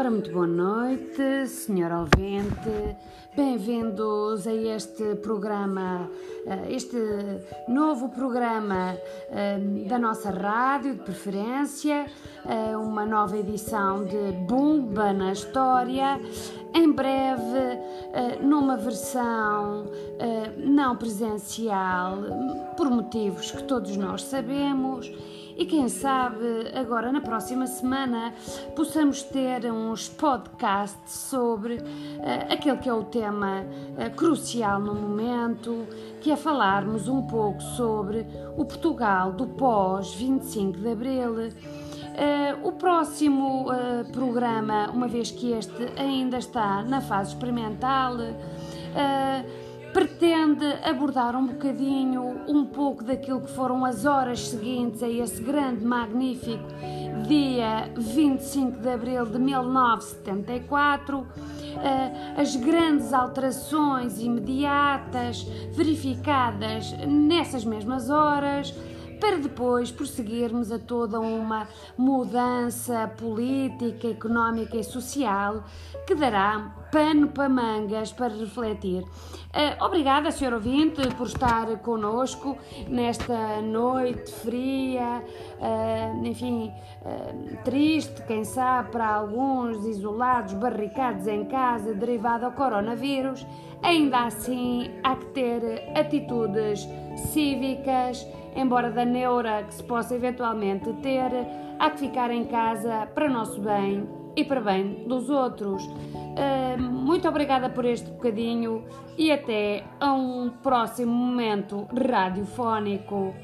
Ora, muito boa noite, senhor ouvinte. Bem-vindos a este programa, eh, este novo programa eh, da nossa rádio de preferência, eh, uma nova edição de Bumba na História. Em breve, numa versão não presencial, por motivos que todos nós sabemos e quem sabe agora na próxima semana possamos ter uns podcasts sobre uh, aquele que é o tema uh, crucial no momento, que é falarmos um pouco sobre o Portugal do pós 25 de Abril. Uh, o próximo programa, uma vez que este ainda está na fase experimental, pretende abordar um bocadinho, um pouco daquilo que foram as horas seguintes a esse grande, magnífico dia 25 de abril de 1974, eh, as grandes alterações imediatas verificadas nessas mesmas horas para depois prosseguirmos a toda uma mudança política, económica e social que dará pano para mangas para refletir. Uh, obrigada, Sr. Ouvinte, por estar connosco nesta noite fria, uh, enfim, uh, triste, quem sabe, para alguns isolados, barricados em casa, derivado ao coronavírus. Ainda assim, há que ter atitudes cívicas embora da neura que se possa eventualmente ter, há que ficar em casa para nosso bem e para bem dos outros. Uh, muito obrigada por este bocadinho e até a um próximo momento radiofónico.